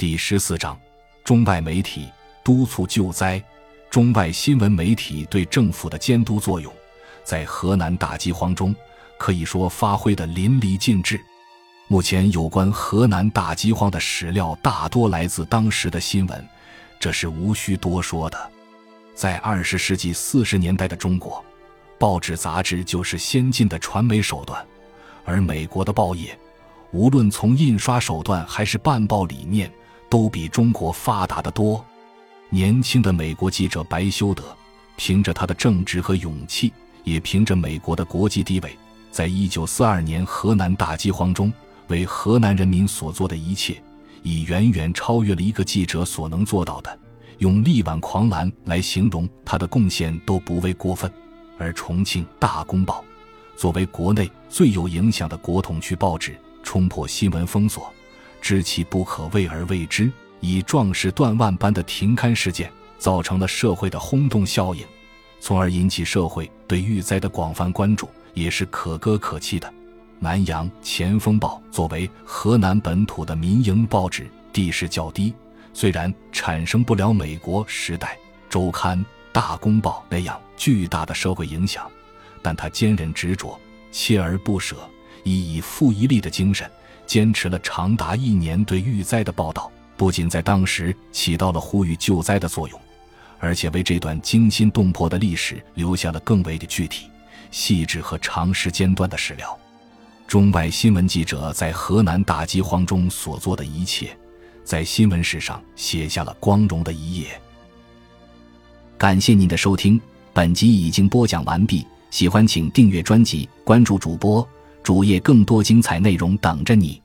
第十四章：中外媒体督促救灾。中外新闻媒体对政府的监督作用，在河南大饥荒中可以说发挥的淋漓尽致。目前有关河南大饥荒的史料大多来自当时的新闻，这是无需多说的。在二十世纪四十年代的中国，报纸杂志就是先进的传媒手段，而美国的报业，无论从印刷手段还是办报理念，都比中国发达得多。年轻的美国记者白修德，凭着他的正直和勇气，也凭着美国的国际地位，在一九四二年河南大饥荒中。为河南人民所做的一切，已远远超越了一个记者所能做到的。用力挽狂澜来形容他的贡献都不为过分。而重庆《大公报》作为国内最有影响的国统区报纸，冲破新闻封锁，知其不可为而为之，以壮士断腕般的停刊事件，造成了社会的轰动效应，从而引起社会对玉灾的广泛关注，也是可歌可泣的。南阳《前锋报》作为河南本土的民营报纸，地势较低，虽然产生不了美国《时代周刊》《大公报》那样巨大的社会影响，但它坚韧执着、锲而不舍、以以复一力的精神，坚持了长达一年对遇灾的报道，不仅在当时起到了呼吁救灾的作用，而且为这段惊心动魄的历史留下了更为的具体、细致和长时间段的史料。中外新闻记者在河南大饥荒中所做的一切，在新闻史上写下了光荣的一页。感谢您的收听，本集已经播讲完毕。喜欢请订阅专辑，关注主播主页，更多精彩内容等着你。